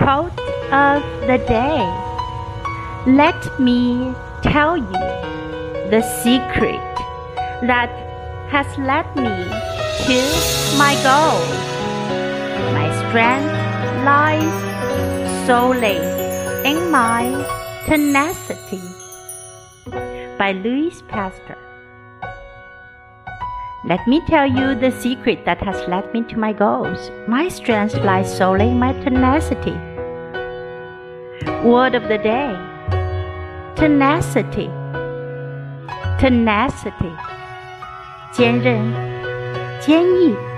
Quote of the day Let me tell you the secret that has led me to my goal. My strength lies solely in my tenacity. By Louis Pasteur. Let me tell you the secret that has led me to my goals. My strength lies solely in my tenacity. Word of the day tenacity. Tenacity. 坚韧、坚毅。